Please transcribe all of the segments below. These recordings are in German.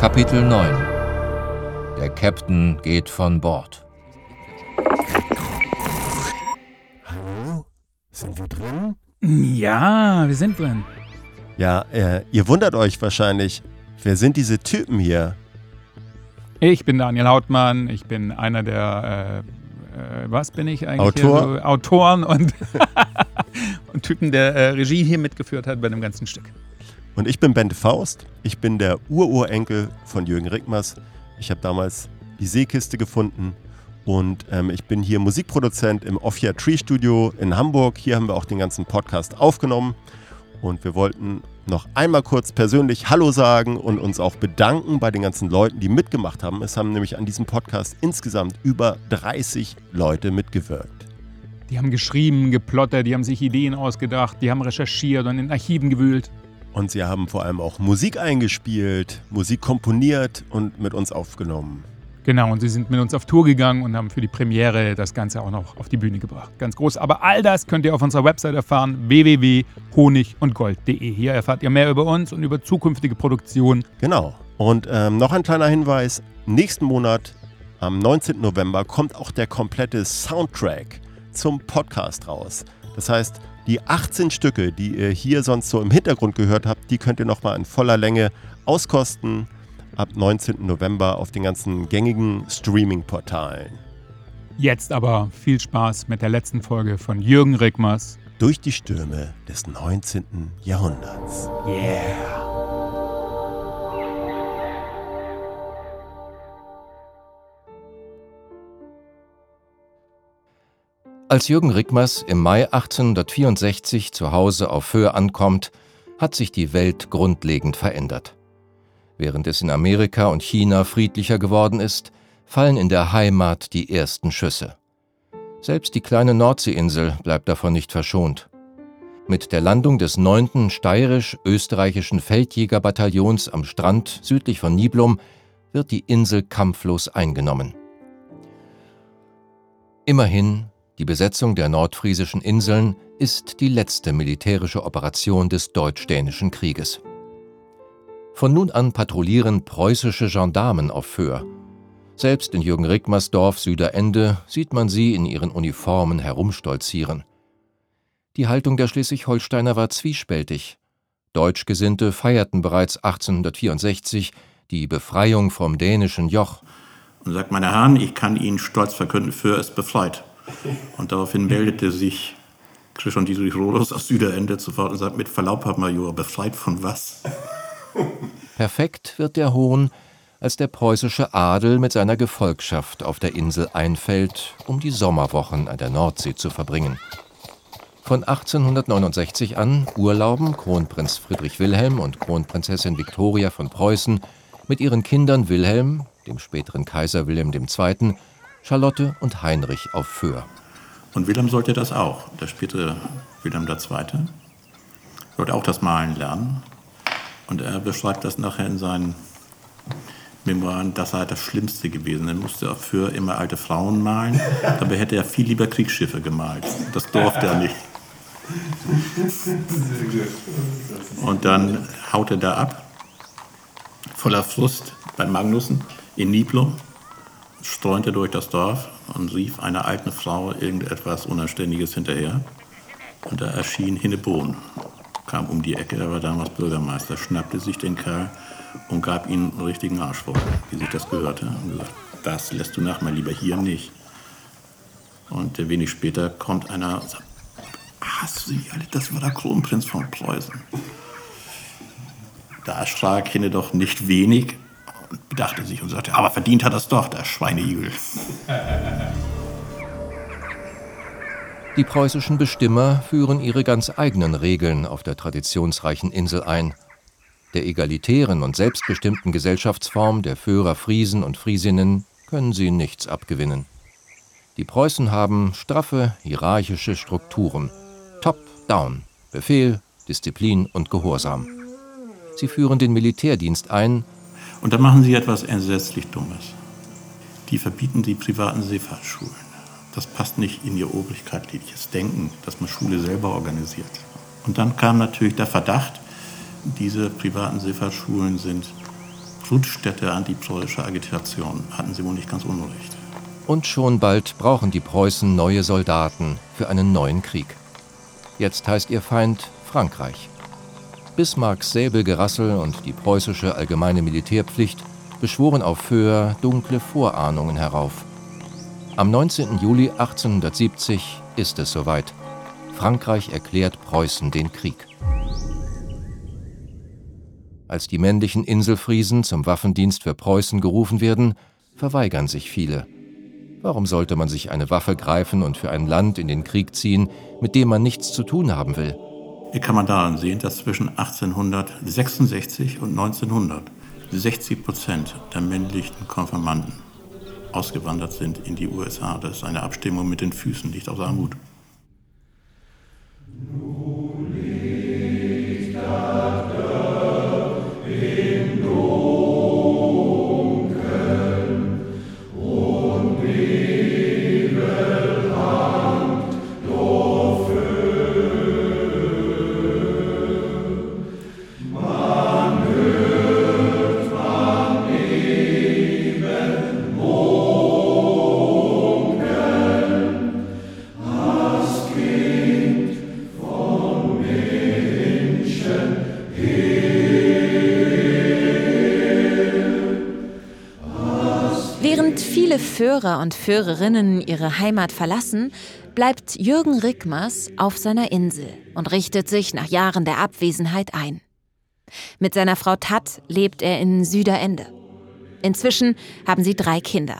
Kapitel 9 Der Captain geht von Bord. Hallo? Sind wir drin? Ja, wir sind drin. Ja, äh, ihr wundert euch wahrscheinlich, wer sind diese Typen hier? Ich bin Daniel Hautmann, ich bin einer der, äh, äh, was bin ich eigentlich? Autor? Hier so, Autoren und, und Typen, der äh, Regie hier mitgeführt hat bei dem ganzen Stück. Und ich bin Bente Faust. Ich bin der Ururenkel von Jürgen Rickmers. Ich habe damals die Seekiste gefunden und ähm, ich bin hier Musikproduzent im Offia Tree Studio in Hamburg. Hier haben wir auch den ganzen Podcast aufgenommen und wir wollten noch einmal kurz persönlich Hallo sagen und uns auch bedanken bei den ganzen Leuten, die mitgemacht haben. Es haben nämlich an diesem Podcast insgesamt über 30 Leute mitgewirkt. Die haben geschrieben, geplottert, die haben sich Ideen ausgedacht, die haben recherchiert und in Archiven gewühlt. Und sie haben vor allem auch Musik eingespielt, Musik komponiert und mit uns aufgenommen. Genau, und sie sind mit uns auf Tour gegangen und haben für die Premiere das Ganze auch noch auf die Bühne gebracht. Ganz groß. Aber all das könnt ihr auf unserer Website erfahren: www.honigundgold.de. Hier erfahrt ihr mehr über uns und über zukünftige Produktionen. Genau. Und ähm, noch ein kleiner Hinweis: Nächsten Monat, am 19. November, kommt auch der komplette Soundtrack zum Podcast raus. Das heißt, die 18 Stücke, die ihr hier sonst so im Hintergrund gehört habt, die könnt ihr nochmal in voller Länge auskosten ab 19. November auf den ganzen gängigen Streaming-Portalen. Jetzt aber viel Spaß mit der letzten Folge von Jürgen Rickmers. Durch die Stürme des 19. Jahrhunderts. Yeah! Als Jürgen Rickmers im Mai 1864 zu Hause auf Föhr ankommt, hat sich die Welt grundlegend verändert. Während es in Amerika und China friedlicher geworden ist, fallen in der Heimat die ersten Schüsse. Selbst die kleine Nordseeinsel bleibt davon nicht verschont. Mit der Landung des 9. steirisch-österreichischen Feldjägerbataillons am Strand südlich von Niblum wird die Insel kampflos eingenommen. Immerhin die Besetzung der nordfriesischen Inseln ist die letzte militärische Operation des Deutsch-Dänischen Krieges. Von nun an patrouillieren preußische Gendarmen auf Föhr. Selbst in Jürgen Rickmers Dorf Süderende sieht man sie in ihren Uniformen herumstolzieren. Die Haltung der Schleswig-Holsteiner war zwiespältig. Deutschgesinnte feierten bereits 1864 die Befreiung vom dänischen Joch. Und sagt, meine Herren, ich kann Ihnen stolz verkünden, Föhr ist befreit. Und daraufhin meldete sich Christian Dietrich Rodos aus Süderende sofort und sagt, mit Verlaub, Herr Major, befreit von was? Perfekt wird der Hohn, als der preußische Adel mit seiner Gefolgschaft auf der Insel einfällt, um die Sommerwochen an der Nordsee zu verbringen. Von 1869 an urlauben Kronprinz Friedrich Wilhelm und Kronprinzessin Viktoria von Preußen mit ihren Kindern Wilhelm, dem späteren Kaiser Wilhelm II., Charlotte und Heinrich auf Föhr. Und Wilhelm sollte das auch. Der spätere Wilhelm II. sollte auch das Malen lernen. Und er beschreibt das nachher in seinen Memoiren, das sei das Schlimmste gewesen. Er musste auf Föhr immer alte Frauen malen. Dabei hätte er viel lieber Kriegsschiffe gemalt. Das durfte er nicht. Und dann haut er da ab, voller Frust bei Magnussen in Niblum streunte durch das Dorf und rief einer alten Frau irgendetwas Unanständiges hinterher. Und da erschien Hinnebohn, kam um die Ecke, er war damals Bürgermeister, schnappte sich den Kerl und gab ihm einen richtigen Arschloch, wie sich das gehörte. Und gesagt, das lässt du nach, mal lieber hier nicht. Und wenig später kommt einer und sagt, hast du sie alle, das war der Kronprinz von Preußen. Da erschrak Hinne doch nicht wenig und bedachte sich und sagte, aber verdient hat das doch, der Schweineigel. Die preußischen Bestimmer führen ihre ganz eigenen Regeln auf der traditionsreichen Insel ein. Der egalitären und selbstbestimmten Gesellschaftsform der Föhrer Friesen und Friesinnen können sie nichts abgewinnen. Die Preußen haben straffe, hierarchische Strukturen. Top-down. Befehl, Disziplin und Gehorsam. Sie führen den Militärdienst ein und dann machen sie etwas entsetzlich Dummes. Die verbieten die privaten Seefahrtsschulen. Das passt nicht in ihr obrigkeitliches Denken, dass man Schule selber organisiert. Und dann kam natürlich der Verdacht, diese privaten Seefahrtsschulen sind Brutstätte antipreußischer Agitation. Hatten sie wohl nicht ganz unrecht. Und schon bald brauchen die Preußen neue Soldaten für einen neuen Krieg. Jetzt heißt ihr Feind Frankreich. Bismarcks Säbelgerassel und die preußische allgemeine Militärpflicht beschworen auf Föhr dunkle Vorahnungen herauf. Am 19. Juli 1870 ist es soweit. Frankreich erklärt Preußen den Krieg. Als die männlichen Inselfriesen zum Waffendienst für Preußen gerufen werden, verweigern sich viele. Warum sollte man sich eine Waffe greifen und für ein Land in den Krieg ziehen, mit dem man nichts zu tun haben will? Hier kann man daran sehen, dass zwischen 1866 und 1900 60 Prozent der männlichen Konfirmanden ausgewandert sind in die USA. Das ist eine Abstimmung mit den Füßen, nicht aus Armut. Führer und Führerinnen ihre Heimat verlassen, bleibt Jürgen Rickmers auf seiner Insel und richtet sich nach Jahren der Abwesenheit ein. Mit seiner Frau Tat lebt er in Süderende. Inzwischen haben sie drei Kinder.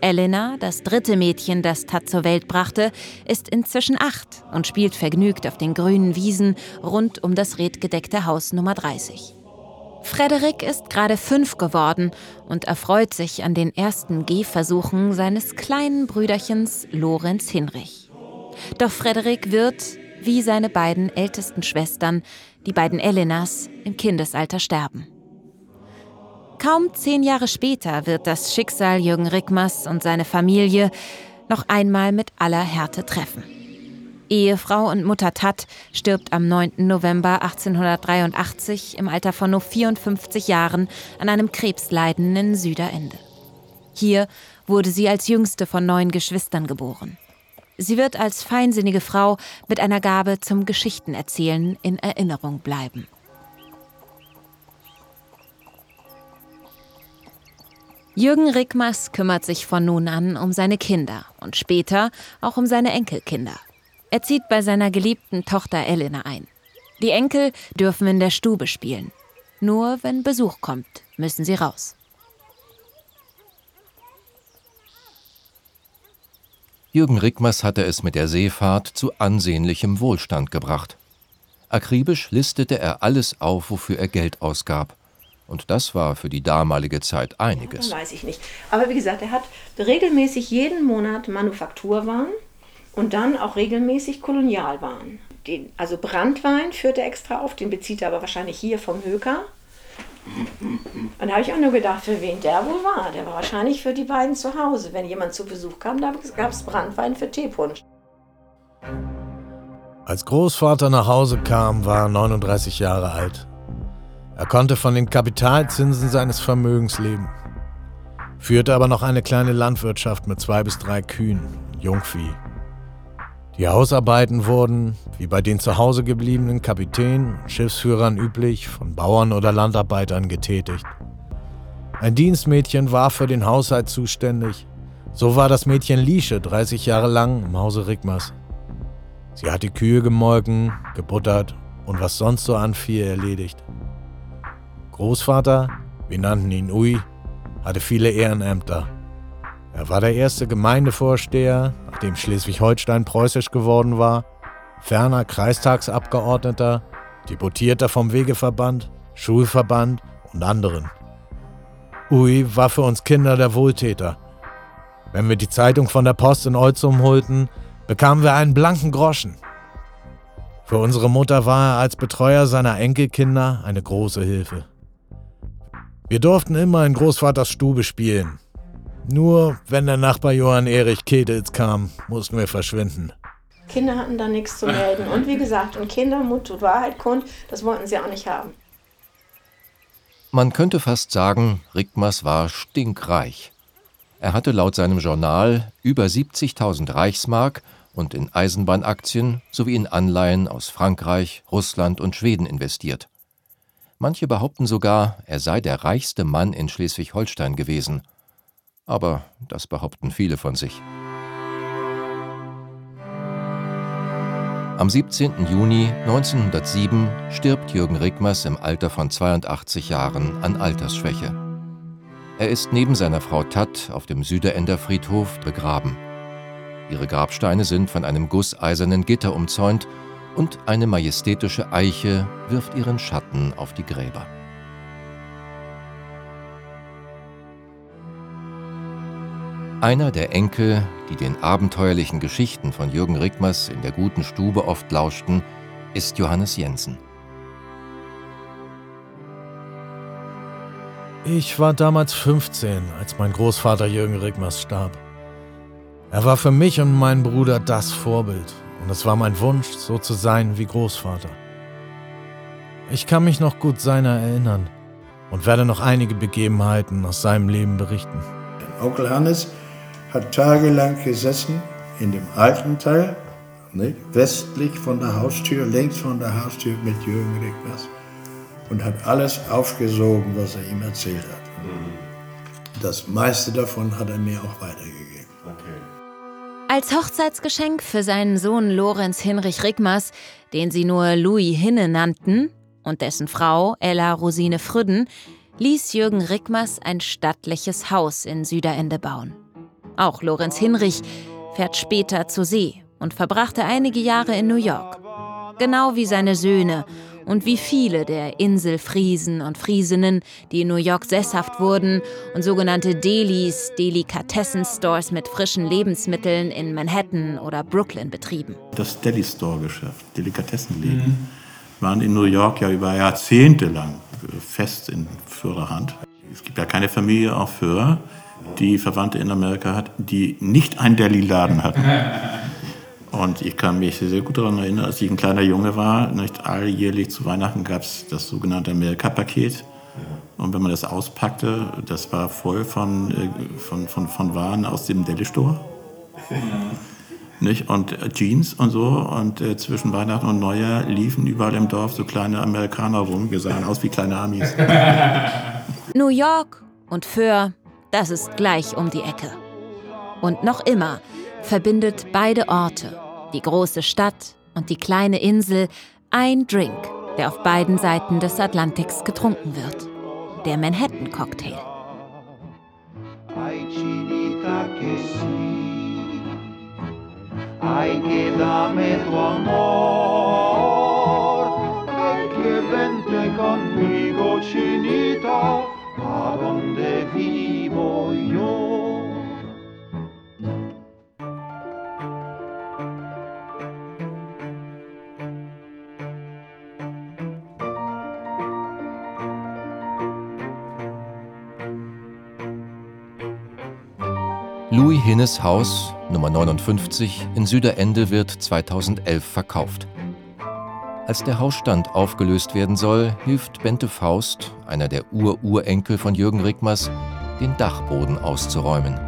Elena, das dritte Mädchen, das Tat zur Welt brachte, ist inzwischen acht und spielt vergnügt auf den grünen Wiesen rund um das redgedeckte Haus Nummer 30. Frederik ist gerade fünf geworden und erfreut sich an den ersten Gehversuchen seines kleinen Brüderchens Lorenz Hinrich. Doch Frederik wird, wie seine beiden ältesten Schwestern, die beiden Elenas, im Kindesalter sterben. Kaum zehn Jahre später wird das Schicksal Jürgen Rickmers und seine Familie noch einmal mit aller Härte treffen. Ehefrau und Mutter Tat stirbt am 9. November 1883 im Alter von nur 54 Jahren an einem Krebsleiden in Süderende. Hier wurde sie als jüngste von neun Geschwistern geboren. Sie wird als feinsinnige Frau mit einer Gabe zum Geschichtenerzählen in Erinnerung bleiben. Jürgen Rickmers kümmert sich von nun an um seine Kinder und später auch um seine Enkelkinder. Er zieht bei seiner geliebten Tochter Elena ein. Die Enkel dürfen in der Stube spielen. Nur wenn Besuch kommt, müssen sie raus. Jürgen Rickmers hatte es mit der Seefahrt zu ansehnlichem Wohlstand gebracht. Akribisch listete er alles auf, wofür er Geld ausgab. Und das war für die damalige Zeit einiges. Ja, weiß ich nicht. Aber wie gesagt, er hat regelmäßig jeden Monat Manufakturwaren und dann auch regelmäßig Kolonialwaren. Den, also Brandwein führt er extra auf, den bezieht er aber wahrscheinlich hier vom Höker. Und da habe ich auch nur gedacht, für wen der wohl war. Der war wahrscheinlich für die beiden zu Hause. Wenn jemand zu Besuch kam, da gab es Brandwein für Teepunsch. Als Großvater nach Hause kam, war er 39 Jahre alt. Er konnte von den Kapitalzinsen seines Vermögens leben, führte aber noch eine kleine Landwirtschaft mit zwei bis drei Kühen, Jungvieh. Die Hausarbeiten wurden, wie bei den zu Hause gebliebenen Kapitänen und Schiffsführern üblich, von Bauern oder Landarbeitern getätigt. Ein Dienstmädchen war für den Haushalt zuständig. So war das Mädchen Liesche 30 Jahre lang im Hause Rickmers. Sie hat die Kühe gemolken, gebuttert und was sonst so anfiel erledigt. Großvater, wir nannten ihn Ui, hatte viele Ehrenämter. Er war der erste Gemeindevorsteher, nachdem Schleswig-Holstein preußisch geworden war, ferner Kreistagsabgeordneter, Deputierter vom Wegeverband, Schulverband und anderen. Ui war für uns Kinder der Wohltäter. Wenn wir die Zeitung von der Post in Olzum holten, bekamen wir einen blanken Groschen. Für unsere Mutter war er als Betreuer seiner Enkelkinder eine große Hilfe. Wir durften immer in Großvaters Stube spielen, nur wenn der Nachbar Johann Erich Kedels kam, mussten wir verschwinden. Kinder hatten da nichts zu melden. Und wie gesagt, und Kinder, Mut und Wahrheit kund, das wollten sie auch nicht haben. Man könnte fast sagen, Rickmers war stinkreich. Er hatte laut seinem Journal über 70.000 Reichsmark und in Eisenbahnaktien sowie in Anleihen aus Frankreich, Russland und Schweden investiert. Manche behaupten sogar, er sei der reichste Mann in Schleswig-Holstein gewesen. Aber das behaupten viele von sich. Am 17. Juni 1907 stirbt Jürgen Rickmers im Alter von 82 Jahren an Altersschwäche. Er ist neben seiner Frau Tat auf dem Süderender Friedhof begraben. Ihre Grabsteine sind von einem gusseisernen Gitter umzäunt und eine majestätische Eiche wirft ihren Schatten auf die Gräber. Einer der Enkel, die den abenteuerlichen Geschichten von Jürgen Rickmers in der guten Stube oft lauschten, ist Johannes Jensen. Ich war damals 15, als mein Großvater Jürgen Rickmers starb. Er war für mich und meinen Bruder das Vorbild und es war mein Wunsch, so zu sein wie Großvater. Ich kann mich noch gut seiner erinnern und werde noch einige Begebenheiten aus seinem Leben berichten. Onkel Hannes hat tagelang gesessen in dem alten Teil, nicht? westlich von der Haustür, links von der Haustür mit Jürgen Rickmers und hat alles aufgesogen, was er ihm erzählt hat. Mhm. Das meiste davon hat er mir auch weitergegeben. Okay. Als Hochzeitsgeschenk für seinen Sohn Lorenz Hinrich Rickmers, den sie nur Louis Hinne nannten, und dessen Frau Ella Rosine Früdden, ließ Jürgen Rickmers ein stattliches Haus in Süderende bauen. Auch Lorenz Hinrich fährt später zur See und verbrachte einige Jahre in New York. Genau wie seine Söhne und wie viele der Inselfriesen und Friesinnen, die in New York sesshaft wurden und sogenannte Delis, Delikatessen-Stores mit frischen Lebensmitteln in Manhattan oder Brooklyn betrieben. Das Deli-Store-Geschäft, Delikatessenläden, mhm. waren in New York ja über Jahrzehnte lang fest in Führerhand. Es gibt ja keine Familie auf Föhr, die Verwandte in Amerika hat, die nicht einen Deli-Laden hatten. Und ich kann mich sehr gut daran erinnern, als ich ein kleiner Junge war, nicht alljährlich zu Weihnachten gab es das sogenannte Amerika-Paket. Und wenn man das auspackte, das war voll von, äh, von, von, von Waren aus dem Deli-Store. Nicht? Und äh, Jeans und so. Und äh, zwischen Weihnachten und Neujahr liefen überall im Dorf so kleine Amerikaner rum. Wir sahen aus wie kleine Amis. New York und Föhr das ist gleich um die Ecke. Und noch immer verbindet beide Orte, die große Stadt und die kleine Insel, ein Drink, der auf beiden Seiten des Atlantiks getrunken wird. Der Manhattan Cocktail. Ay, quédame tu amor, que vente conmigo, chinita. A vivo yo. Louis Hinnes Haus, Nummer 59, in Süderende wird 2011 verkauft. Als der Hausstand aufgelöst werden soll, hilft Bente Faust, einer der Ururenkel von Jürgen Rickmers, den Dachboden auszuräumen.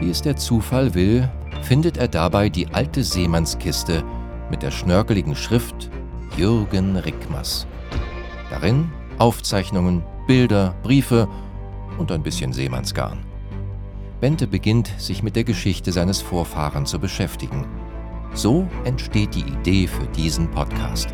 Wie es der Zufall will, findet er dabei die alte Seemannskiste mit der schnörkeligen Schrift Jürgen Rickmers. Darin Aufzeichnungen, Bilder, Briefe und ein bisschen Seemannsgarn. Bente beginnt, sich mit der Geschichte seines Vorfahren zu beschäftigen – so entsteht die Idee für diesen Podcast.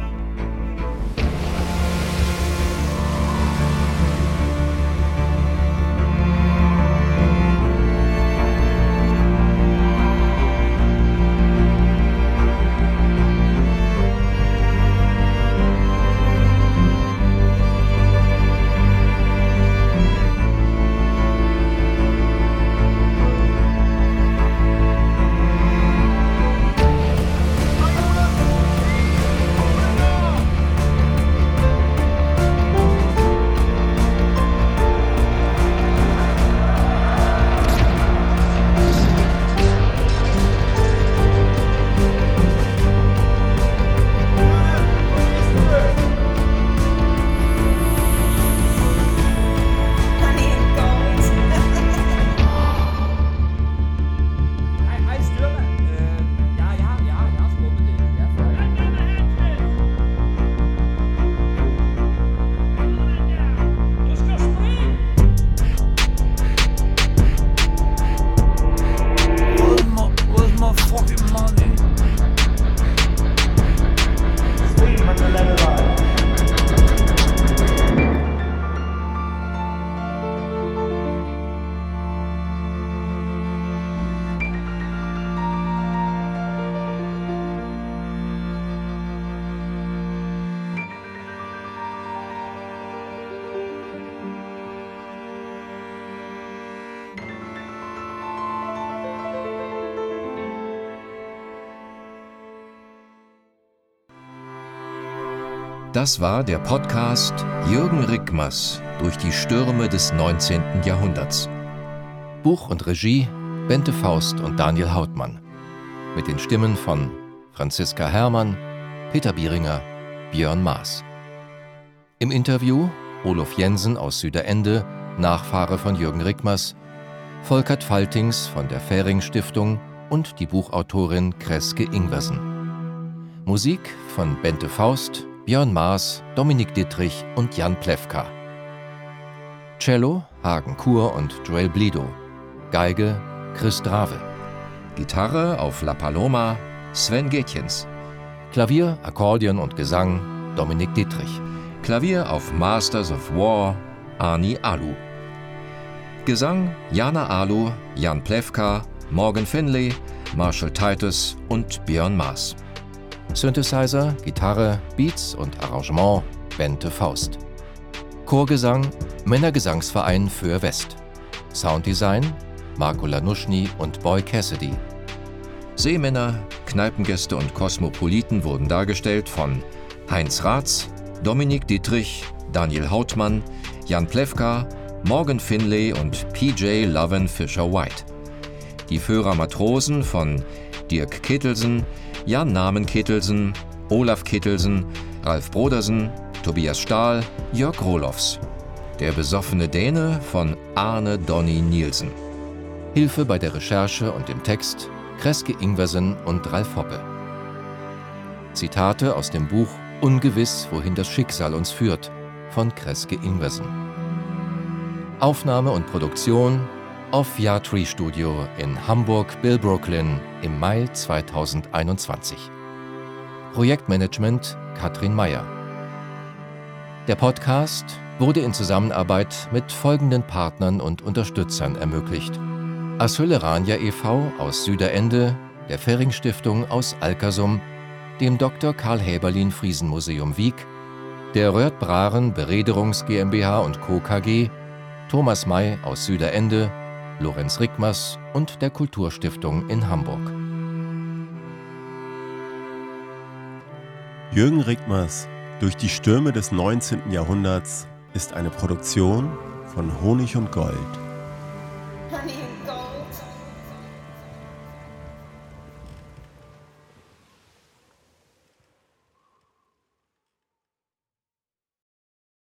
Das war der Podcast Jürgen Rickmers durch die Stürme des 19. Jahrhunderts. Buch und Regie Bente Faust und Daniel Hautmann. Mit den Stimmen von Franziska Herrmann, Peter Bieringer, Björn Maas. Im Interview Olof Jensen aus Süderende, Nachfahre von Jürgen Rickmers, Volkert Faltings von der Fähring Stiftung und die Buchautorin Kreske Ingwersen. Musik von Bente Faust, Björn Maas, Dominik Dittrich und Jan Plewka. Cello Hagen Kur und Joel Blido. Geige Chris Drave. Gitarre auf La Paloma Sven Gätjens. Klavier, Akkordeon und Gesang Dominik Dittrich. Klavier auf Masters of War Arni Alu. Gesang Jana Alu, Jan Plewka, Morgan Finlay, Marshall Titus und Björn Maas. Synthesizer, Gitarre, Beats und Arrangement Bente Faust. Chorgesang Männergesangsverein für West. Sounddesign Marco Lanuschny und Boy Cassidy. Seemänner, Kneipengäste und Kosmopoliten wurden dargestellt von Heinz Ratz, Dominik Dietrich, Daniel Hautmann, Jan Plewka, Morgan Finlay und PJ Loven Fisher White. Die Führer Matrosen von Dirk Kittelsen, Jan Namen Kittelsen, Olaf Kittelsen, Ralf Brodersen, Tobias Stahl, Jörg Rohlofs. Der besoffene Däne von Arne Donny Nielsen. Hilfe bei der Recherche und dem Text Kreske Ingwersen und Ralf Hoppe. Zitate aus dem Buch Ungewiss, wohin das Schicksal uns führt von Kreske Ingwersen. Aufnahme und Produktion auf Ja Tree Studio in Hamburg, Bill Brooklyn im Mai 2021. Projektmanagement Katrin Meyer. Der Podcast wurde in Zusammenarbeit mit folgenden Partnern und Unterstützern ermöglicht. Asyllerania e.V. aus Süderende, der Fering Stiftung aus Alkersum, dem Dr. Karl Häberlin Friesenmuseum Wieg, der Röhrt Braren Berederungs GmbH und Co. KG, Thomas May aus Süderende, Lorenz Rickmers und der Kulturstiftung in Hamburg. Jürgen Rickmers durch die Stürme des 19. Jahrhunderts ist eine Produktion von Honig und Gold.